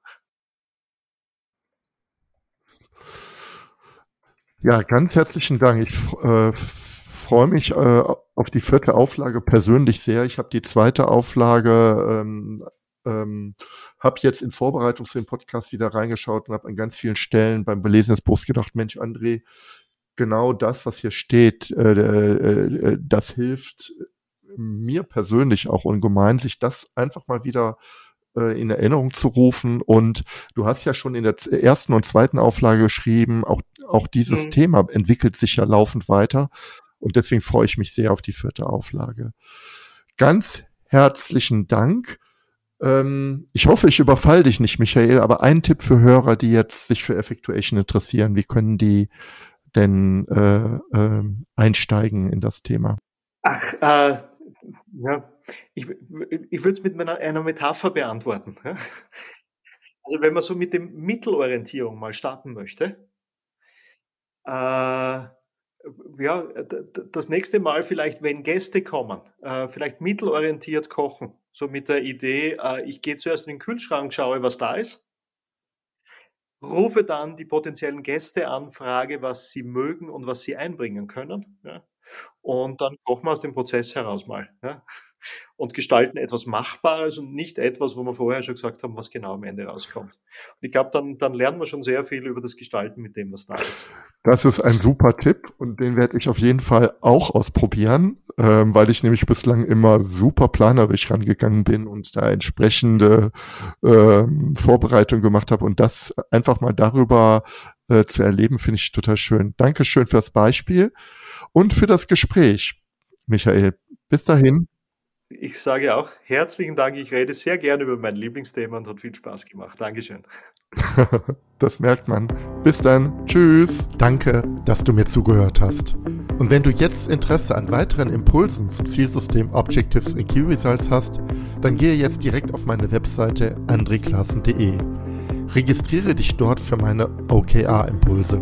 Ja, ganz herzlichen Dank. Ich äh, freue mich äh, auf die vierte Auflage persönlich sehr. Ich habe die zweite Auflage, ähm, ähm, habe jetzt in Vorbereitung zu dem Podcast wieder reingeschaut und habe an ganz vielen Stellen beim Belesen des Buchs gedacht, Mensch, André, genau das, was hier steht, äh, äh, das hilft mir persönlich auch ungemein, sich das einfach mal wieder äh, in Erinnerung zu rufen. Und du hast ja schon in der ersten und zweiten Auflage geschrieben, auch, auch dieses mhm. Thema entwickelt sich ja laufend weiter. Und deswegen freue ich mich sehr auf die vierte Auflage. Ganz herzlichen Dank. Ähm, ich hoffe, ich überfall dich nicht, Michael, aber ein Tipp für Hörer, die jetzt sich für Effectuation interessieren. Wie können die denn äh, äh, einsteigen in das Thema? Ach, äh, ja, ich, ich würde es mit meiner, einer Metapher beantworten. Also wenn man so mit dem Mittelorientierung mal starten möchte, äh, ja, das nächste Mal vielleicht, wenn Gäste kommen, äh, vielleicht mittelorientiert kochen. So mit der Idee, äh, ich gehe zuerst in den Kühlschrank, schaue, was da ist. Rufe dann die potenziellen Gäste an, frage, was sie mögen und was sie einbringen können. Und dann kochen wir aus dem Prozess heraus mal und gestalten etwas Machbares und nicht etwas, wo wir vorher schon gesagt haben, was genau am Ende rauskommt. Und ich glaube, dann, dann lernen wir schon sehr viel über das Gestalten mit dem, was da ist. Das ist ein super Tipp und den werde ich auf jeden Fall auch ausprobieren, ähm, weil ich nämlich bislang immer super planerisch rangegangen bin und da entsprechende ähm, Vorbereitung gemacht habe und das einfach mal darüber äh, zu erleben, finde ich total schön. Dankeschön fürs Beispiel und für das Gespräch, Michael. Bis dahin. Ich sage auch herzlichen Dank. Ich rede sehr gerne über mein Lieblingsthema und hat viel Spaß gemacht. Dankeschön. das merkt man. Bis dann. Tschüss. Danke, dass du mir zugehört hast. Und wenn du jetzt Interesse an weiteren Impulsen zum Zielsystem Objectives in Key Results hast, dann gehe jetzt direkt auf meine Webseite andreklassen.de. Registriere dich dort für meine OKR-Impulse.